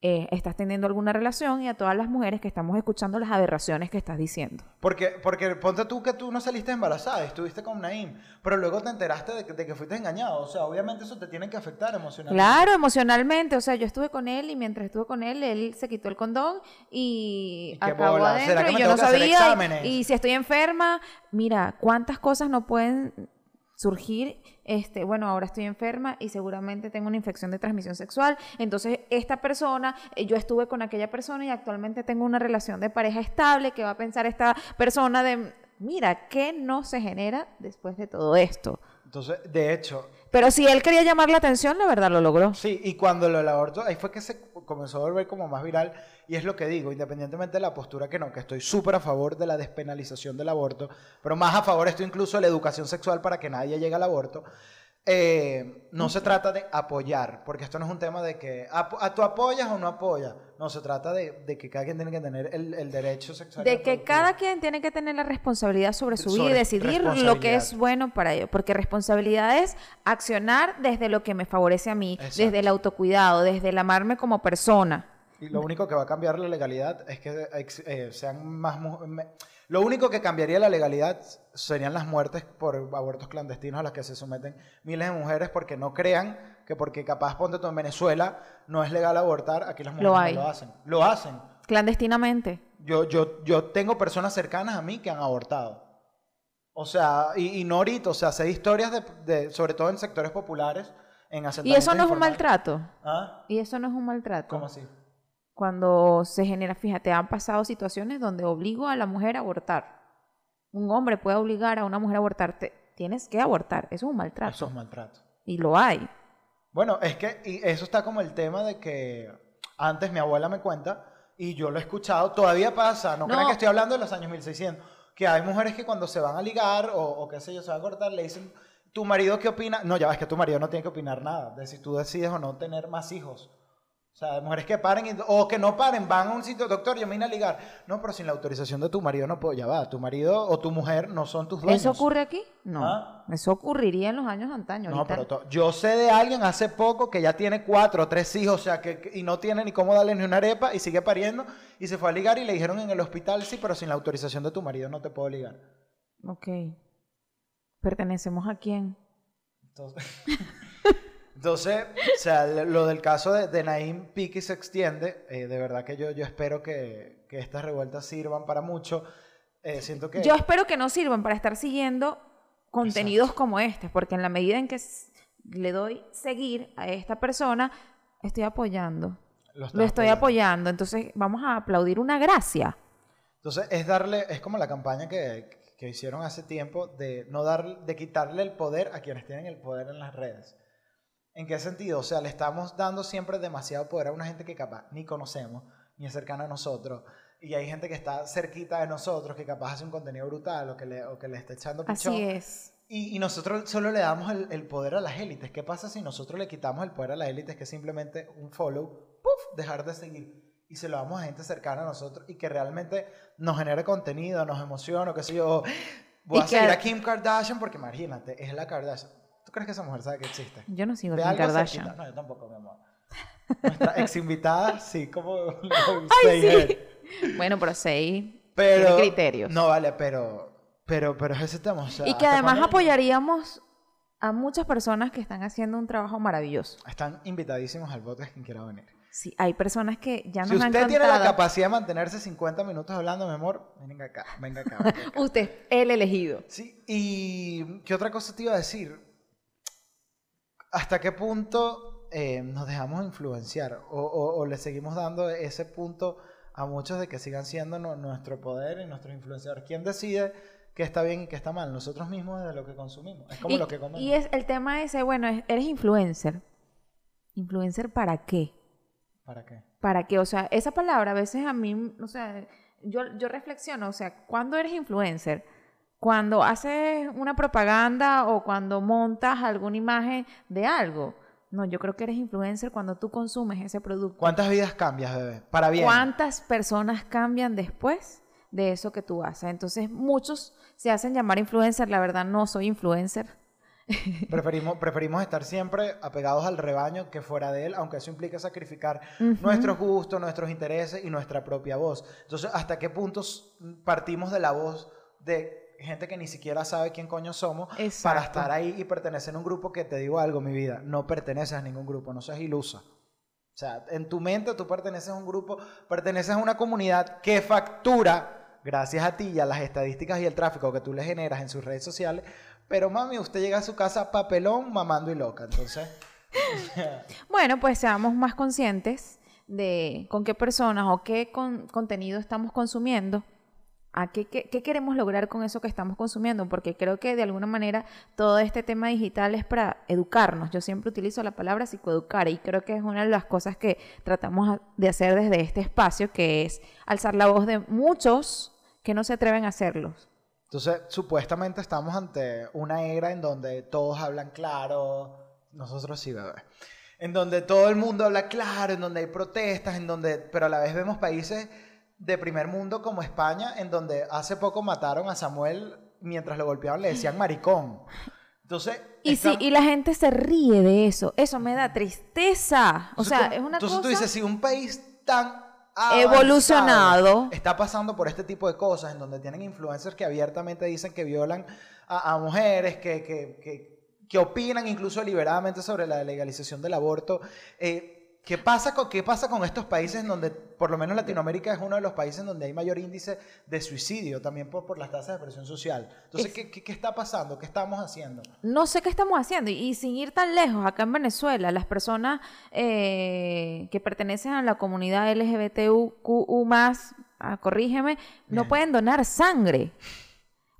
eh, estás teniendo alguna relación y a todas las mujeres que estamos escuchando las aberraciones que estás diciendo. Porque, porque ponte tú que tú no saliste embarazada, estuviste con Naim, pero luego te enteraste de que, de que fuiste engañado. O sea, obviamente eso te tiene que afectar emocionalmente. Claro, emocionalmente, o sea, yo estuve con él y mientras estuve con él, él se quitó el condón y, ¿Y acabó bola? ¿Será adentro que y me yo no sabía. y si estoy enferma, mira, cuántas cosas no pueden surgir, este, bueno, ahora estoy enferma y seguramente tengo una infección de transmisión sexual, entonces esta persona, eh, yo estuve con aquella persona y actualmente tengo una relación de pareja estable, que va a pensar esta persona de, mira, ¿qué no se genera después de todo esto? Entonces, de hecho, Pero si él quería llamar la atención, la verdad lo logró. sí, y cuando lo aborto, ahí fue que se comenzó a volver como más viral, y es lo que digo, independientemente de la postura que no, que estoy súper a favor de la despenalización del aborto, pero más a favor estoy incluso de la educación sexual para que nadie llegue al aborto. Eh, no se trata de apoyar, porque esto no es un tema de que a, a- tú apoyas o no apoyas. No, se trata de, de que cada quien tiene que tener el, el derecho sexual. De que cada quien tiene que tener la responsabilidad sobre su vida y decidir lo que es bueno para ellos. Porque responsabilidad es accionar desde lo que me favorece a mí, Exacto. desde el autocuidado, desde el amarme como persona. Y lo único que va a cambiar la legalidad es que eh, sean más... me- Lo único que cambiaría la legalidad serían las muertes por abortos clandestinos a las que se someten miles de mujeres porque no crean que porque capaz, ponte tú en Venezuela, no es legal abortar, aquí las mujeres Lo no lo hacen. Lo hacen. Clandestinamente. Yo, yo, yo tengo personas cercanas a mí que han abortado. O sea, y, y no ahorita, o sea, sé historias de, de- sobre todo en sectores populares, en Y eso no es un maltrato. ¿Ah? Y eso no es un maltrato. ¿Cómo así? Cuando se genera, fíjate, han pasado situaciones donde obligo a la mujer a abortar. Un hombre puede obligar a una mujer a abortar. Te- tienes que abortar. Eso es un maltrato. Eso es maltrato. Y lo hay. Bueno, es que y eso está como el tema de que antes mi abuela me cuenta y yo lo he escuchado, todavía pasa, no, No. crean que estoy hablando de los años 1600, que hay mujeres que cuando se van a ligar o, o qué sé yo, se van a cortar, le dicen, ¿tu marido qué opina? No, ya ves que tu marido no tiene que opinar nada, de si tú decides o no tener más hijos. O sea, mujeres que paren y- o que no paren, van a un sitio, doctor, yo me vine a ligar. No, pero sin la autorización de tu marido no puedo, ya va, tu marido o tu mujer no son tus dueños. ¿Eso ocurre aquí? No. ¿Ah? Eso ocurriría en los años antaños. No, pero to- yo sé de alguien hace poco que ya tiene cuatro o tres hijos, o sea, que, que- y no tiene ni cómo darle ni una arepa y sigue pariendo y se fue a ligar y le dijeron en el hospital, sí, pero sin la autorización de tu marido no te puedo ligar. Ok. ¿Pertenecemos a quién? Entonces, entonces o sea, lo del caso de, de Naim Piqui se extiende, eh, de verdad que yo, yo espero que, que estas revueltas sirvan para mucho. Eh, siento que... Yo espero que no sirvan para estar siguiendo contenidos como este, porque en la medida en que le doy seguir a esta persona, estoy apoyando. Lo estoy apoyando. apoyando. Entonces, vamos a aplaudir una gracia. Entonces es darle, es como la campaña que, que hicieron hace tiempo de no dar, de quitarle el poder a quienes tienen el poder en las redes. ¿En qué sentido? O sea, le estamos dando siempre demasiado poder a una gente que capaz ni conocemos, ni es cercana a nosotros. Y hay gente que está cerquita de nosotros, que capaz hace un contenido brutal o que le, o que le está echando pichón. Así es. Y, y nosotros solo le damos el, el poder a las élites. ¿Qué pasa si nosotros le quitamos el poder a las élites, que es simplemente un follow, puff, dejar de seguir? Y se lo damos a gente cercana a nosotros y que realmente nos genere contenido, nos emociona, o qué sé yo. Voy Y a seguir que- a Kim Kardashian porque imagínate, es la Kardashian. ¿Tú crees que esa mujer sabe que existe? Yo no sigo a Kim Kardashian. cerquita. No, yo tampoco, mi amor. Nuestra ex invitada, sí, como Ay, sí. Bueno, pero sí. Pero, tiene criterios. No, vale, pero, pero, pero es ese tema. o sea, y que ¿hasta además apoyaríamos a muchas personas que están haciendo un trabajo maravilloso. Están invitadísimos al podcast quien quiera venir. Sí, hay personas que ya nos Si han usted tiene la capacidad de mantenerse 50 minutos hablando, mi amor, venga acá, venga acá. venga acá. Usted, el elegido. Sí, y ¿qué otra cosa te iba a decir? ¿Hasta qué punto eh, nos dejamos influenciar o, o- o le seguimos dando ese punto a muchos de que sigan siendo nu- nuestro poder y nuestros influenciadores? ¿Quién decide qué está bien y qué está mal? Nosotros mismos de lo que consumimos. Es como y, lo que comemos. y es el tema ese, bueno, es- eres influencer. ¿Influencer para qué? ¿Para qué? ¿Para qué? O sea, esa palabra a veces a mí, o sea, yo, yo reflexiono, o sea, ¿cuándo eres influencer? Cuando haces una propaganda o cuando montas alguna imagen de algo. No, yo creo que eres influencer cuando tú consumes ese producto. ¿Cuántas vidas cambias, bebé? Para bien. ¿Cuántas personas cambian después de eso que tú haces? Entonces, muchos se hacen llamar influencer. La verdad, no soy influencer. Preferimos, preferimos estar siempre apegados al rebaño que fuera de él, aunque eso implica sacrificar nuestros gustos, nuestros intereses y nuestra propia voz. Entonces, ¿hasta qué puntos partimos de la voz de gente que ni siquiera sabe quién coño somos para estar ahí y pertenecer a un grupo que te digo algo, mi vida, no perteneces a ningún grupo, no seas ilusa. O sea, en tu mente tú perteneces a un grupo, perteneces a una comunidad que factura, gracias a ti y a las estadísticas y el tráfico que tú le generas en sus redes sociales, pero mami, usted llega a su casa papelón, mamando y loca. Entonces, Bueno, pues seamos más conscientes de con qué personas o qué con- contenido estamos consumiendo, qué, queremos lograr con eso que estamos consumiendo, porque creo que de alguna manera todo este tema digital es para educarnos. Yo siempre utilizo la palabra psicoeducar y creo que es una de las cosas que tratamos de hacer desde este espacio, que es alzar la voz de muchos que no se atreven a hacerlo. Entonces, supuestamente estamos ante una era en donde todos hablan claro, nosotros sí, bebé. En donde todo el mundo habla claro, en donde hay protestas, en donde, pero a la vez vemos países de primer mundo como España, en donde hace poco mataron a Samuel mientras lo golpeaban, le decían maricón. Entonces, Y sí, y la gente se ríe de eso. Eso me da tristeza. O Entonces, sea, es una Entonces cosa... tú dices, si un país tan Evolucionado. está pasando por este tipo de cosas, en donde tienen influencers que abiertamente dicen que violan a, a mujeres, que, que, que, que opinan incluso deliberadamente sobre la legalización del aborto, eh, ¿qué, pasa con, ¿qué pasa con estos países en donde, por lo menos Latinoamérica es uno de los países donde hay mayor índice de suicidio, también por, por las tasas de presión social? Entonces, Es- ¿qué, qué, qué está pasando? ¿Qué estamos haciendo? No sé qué estamos haciendo. Y, y sin ir tan lejos, acá en Venezuela, las personas eh, que pertenecen a la comunidad LGBTQ más, ah, corrígeme, no Bien. pueden donar sangre.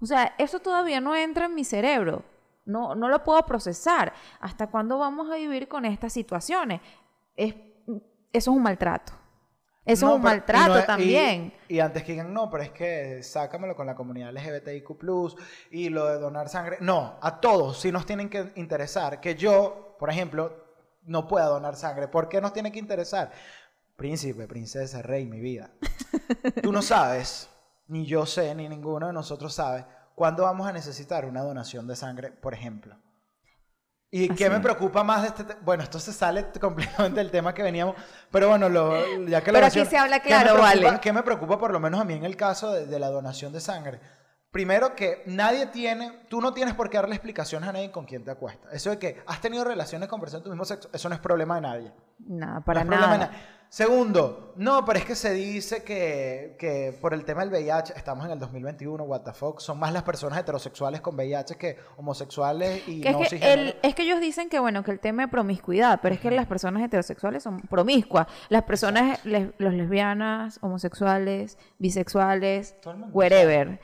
O sea, eso todavía no entra en mi cerebro. No, no lo puedo procesar. ¿Hasta cuándo vamos a vivir con estas situaciones? Es, eso es un maltrato. Eso No, es un pero- y maltrato no es- y- también. Y, antes que digan, no, pero es que sácamelo con la comunidad LGBTIQ, y lo de donar sangre. No, a todos sí nos tienen que interesar. Que yo, por ejemplo, no pueda donar sangre. ¿Por qué nos tiene que interesar? Príncipe, princesa, rey, mi vida. Tú no sabes, ni yo sé, ni ninguno de nosotros sabe, cuándo vamos a necesitar una donación de sangre, por ejemplo. ¿Y Así qué me es. preocupa más de este tema? Bueno, esto se sale completamente del tema que veníamos, pero bueno, lo, ya que lo Pero aquí se habla ¿qué me claro, preocupa- vale. ¿Qué me preocupa por lo menos a mí en el caso de, de la donación de sangre? Primero que nadie tiene, tú no tienes por qué darle explicaciones a nadie con quién te acuestas. Eso de que has tenido relaciones con personas de tu mismo sexo, eso no es problema de nadie. Nada, para No es problema de nada. Segundo, no, pero es que se dice que, que por el tema del VIH, estamos en el 2021, what the fuck, son más las personas heterosexuales con VIH que homosexuales y Que no es, que el- es que ellos dicen que bueno que el tema de promiscuidad, pero es que las personas heterosexuales son promiscuas. Las personas, les- los lesbianas, homosexuales, bisexuales, Todo el mundo, wherever,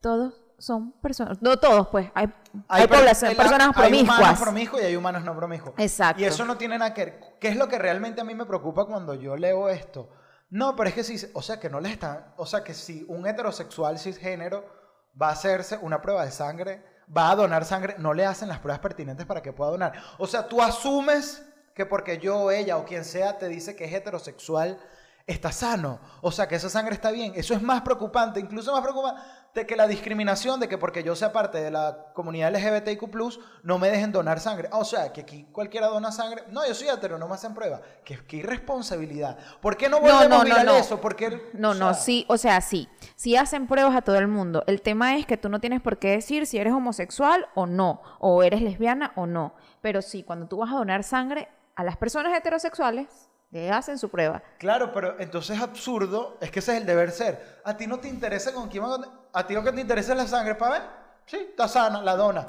todos son personas, no todos pues, hay, hay, población- personas Hay humanos promiscuas. promiscuos y hay humanos no promiscuos. Exacto. Y eso no tiene nada que ver. ¿Qué es lo que realmente a mí me preocupa cuando yo leo esto? No, pero es que si, o sea, que no les están, o sea, que si un heterosexual cisgénero va a hacerse una prueba de sangre, va a donar sangre, no le hacen las pruebas pertinentes para que pueda donar. O sea, tú asumes que porque yo, ella o quien sea te dice que es heterosexual, está sano. O sea, que esa sangre está bien. Eso es más preocupante, incluso más preocupante que la discriminación de que porque yo sea parte de la comunidad LGBTIQ+, no me dejen donar sangre. Ah, O sea, que aquí cualquiera dona sangre. No, yo soy hetero, no me hacen prueba. Qué, qué irresponsabilidad. ¿Por qué no No, volvemos no, a mirar no, no. eso? Porque, No, o no, sea, sí, o sea, sí. Sí hacen pruebas a todo el mundo. El tema es que tú no tienes por qué decir si eres homosexual o no, o eres lesbiana o no. Pero sí, cuando tú vas a donar sangre a las personas heterosexuales, le hacen su prueba. Claro, pero entonces es absurdo, es que ese es el deber ser. A ti no te interesa con quién va a... A ti lo que te interesa es la sangre, ¿para ver? Sí, está sana, la dona.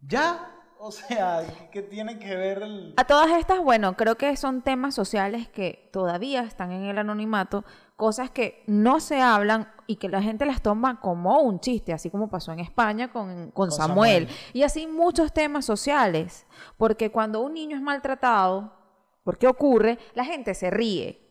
¿Ya? O sea, ¿qué, tiene que ver el...? A todas estas, bueno, creo que son temas sociales que todavía están en el anonimato, cosas que no se hablan y que la gente las toma como un chiste, así como pasó en España con, con Samuel. Samuel. Y así muchos temas sociales, porque cuando un niño es maltratado, porque ocurre, la gente se ríe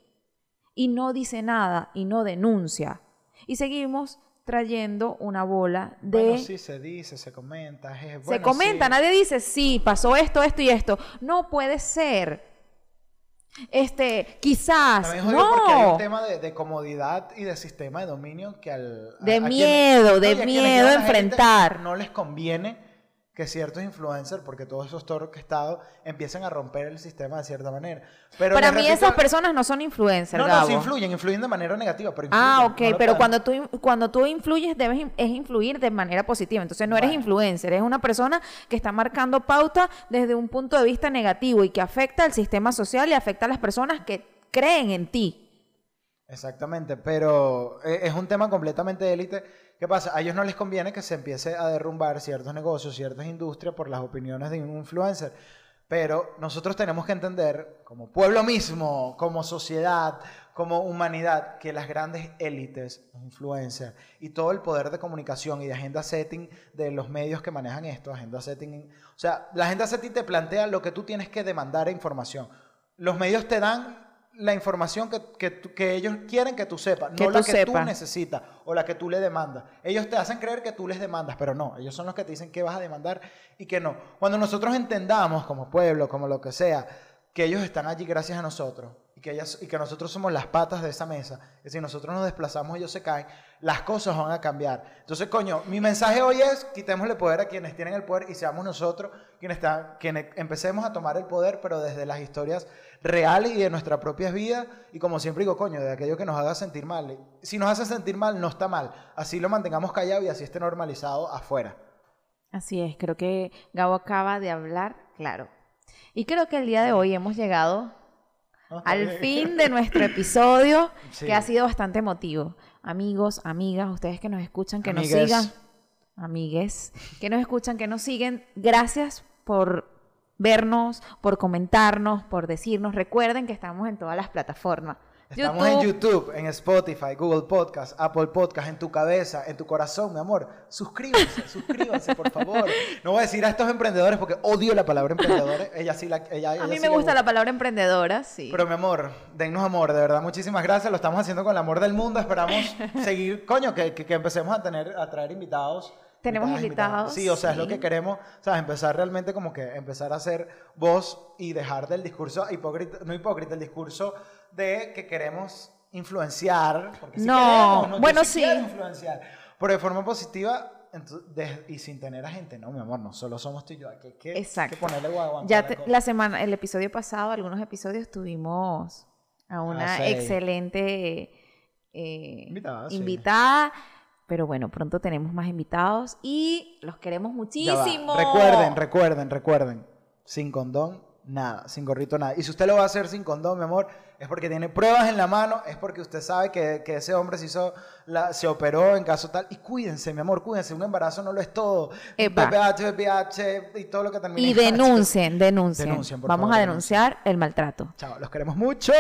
y no dice nada y no denuncia. Y seguimos trayendo una bola de... Bueno, sí, se dice, se comenta. es- Se bueno, comenta, sí. nadie dice, sí, pasó esto, esto y esto. No puede ser. Este, quizás, También jodido porque hay no. un tema de, de comodidad y de sistema de dominio que al... De miedo, de miedo a enfrentar. No les conviene que ciertos influencers, porque todos esos toros que he estado, empiecen a romper el sistema de cierta manera. Pero Para mí repito- esas personas no son influencers, No, no, Gabo. sí influyen, influyen de manera negativa, pero Ah, ok, no pero cuando tú, cuando tú influyes, debes es influir de manera positiva. Entonces no eres Bueno. influencer, eres una persona que está marcando pauta desde un punto de vista negativo y que afecta al sistema social y afecta a las personas que creen en ti. Exactamente, pero eh, es un tema completamente de élite. ¿Qué pasa? A ellos no les conviene que se empiece a derrumbar ciertos negocios, ciertas industrias por las opiniones de un influencer. Pero nosotros tenemos que entender, como pueblo mismo, como sociedad, como humanidad, que las grandes élites, influencers y todo el poder de comunicación y de agenda setting de los medios que manejan esto, agenda setting, o sea, la agenda setting te plantea lo que tú tienes que demandar e información. Los medios te dan la información que, que, ellos quieren que tú sepas, Que no la que tú necesitas o la que tú le demandas. Ellos te hacen creer que tú les demandas, pero no, ellos son los que te dicen que vas a demandar y que no. Cuando nosotros entendamos como pueblo, como lo que sea, que ellos están allí gracias a nosotros y que, ellas, y que nosotros somos las patas de esa mesa, que si nosotros nos desplazamos ellos se caen, las cosas van a cambiar. Entonces, coño, mi mensaje hoy es quitémosle poder a quienes tienen el poder y seamos nosotros quienes, están, quienes empecemos a tomar el poder, pero desde las historias reales y de nuestras propias vidas. Y como siempre digo, coño, de aquello que nos haga sentir mal. Si nos hace sentir mal, no está mal. Así lo mantengamos callado y así esté normalizado afuera. Así es, creo que Gabo acaba de hablar claro. Y creo que el día de hoy hemos llegado. Está al fin de nuestro episodio, Sí. que ha sido bastante emotivo. Amigos, amigas, ustedes que nos escuchan, que nos sigan, amigues, que nos escuchan, que nos siguen, gracias por vernos, por comentarnos, por decirnos. Recuerden que estamos en todas las plataformas. Estamos en YouTube, en Spotify, Google Podcast, Apple Podcast, en tu cabeza, en tu corazón, mi amor. Suscríbanse, suscríbanse, por favor. No voy a decir a estos emprendedores porque odio la palabra emprendedores. Ella sí la. Ella, A ella mí sí me gusta la palabra emprendedora, sí. Pero mi amor, dennos amor, de verdad, muchísimas gracias. Lo estamos haciendo con el amor del mundo. Esperamos seguir, coño, que, que, que empecemos a tener, a traer invitados. Tenemos invitados, Sí, o sea, es lo que queremos, ¿sabes? Empezar realmente como que empezar a hacer voz y dejar del discurso hipócrita, no hipócrita, el discurso de que queremos influenciar. Porque sí No, queremos, bueno, sí. sí. influenciar, pero de forma positiva de- y sin tener a gente. No, mi amor, no solo somos tú y yo. Hay que, Exacto. que ponerle guaguancó a Ya la te- cosa. la semana, el episodio pasado, algunos episodios tuvimos a una seis. excelente eh, Invitada, sí. invitada, pero bueno, pronto tenemos más invitados y los queremos muchísimo. Recuerden, recuerden, recuerden. Sin condón, nada. Sin gorrito, nada. Y si usted lo va a hacer sin condón, mi amor, es porque tiene pruebas en la mano, es porque usted sabe que, que ese hombre se hizo, la, se operó en caso tal. Y cuídense, mi amor, cuídense. Un embarazo no lo es todo. Epa. BPH, VPH y todo lo que termina Y denuncien, denuncien. Denuncien, por Vamos favor, a denuncien. denunciar el maltrato. Chao, los queremos mucho.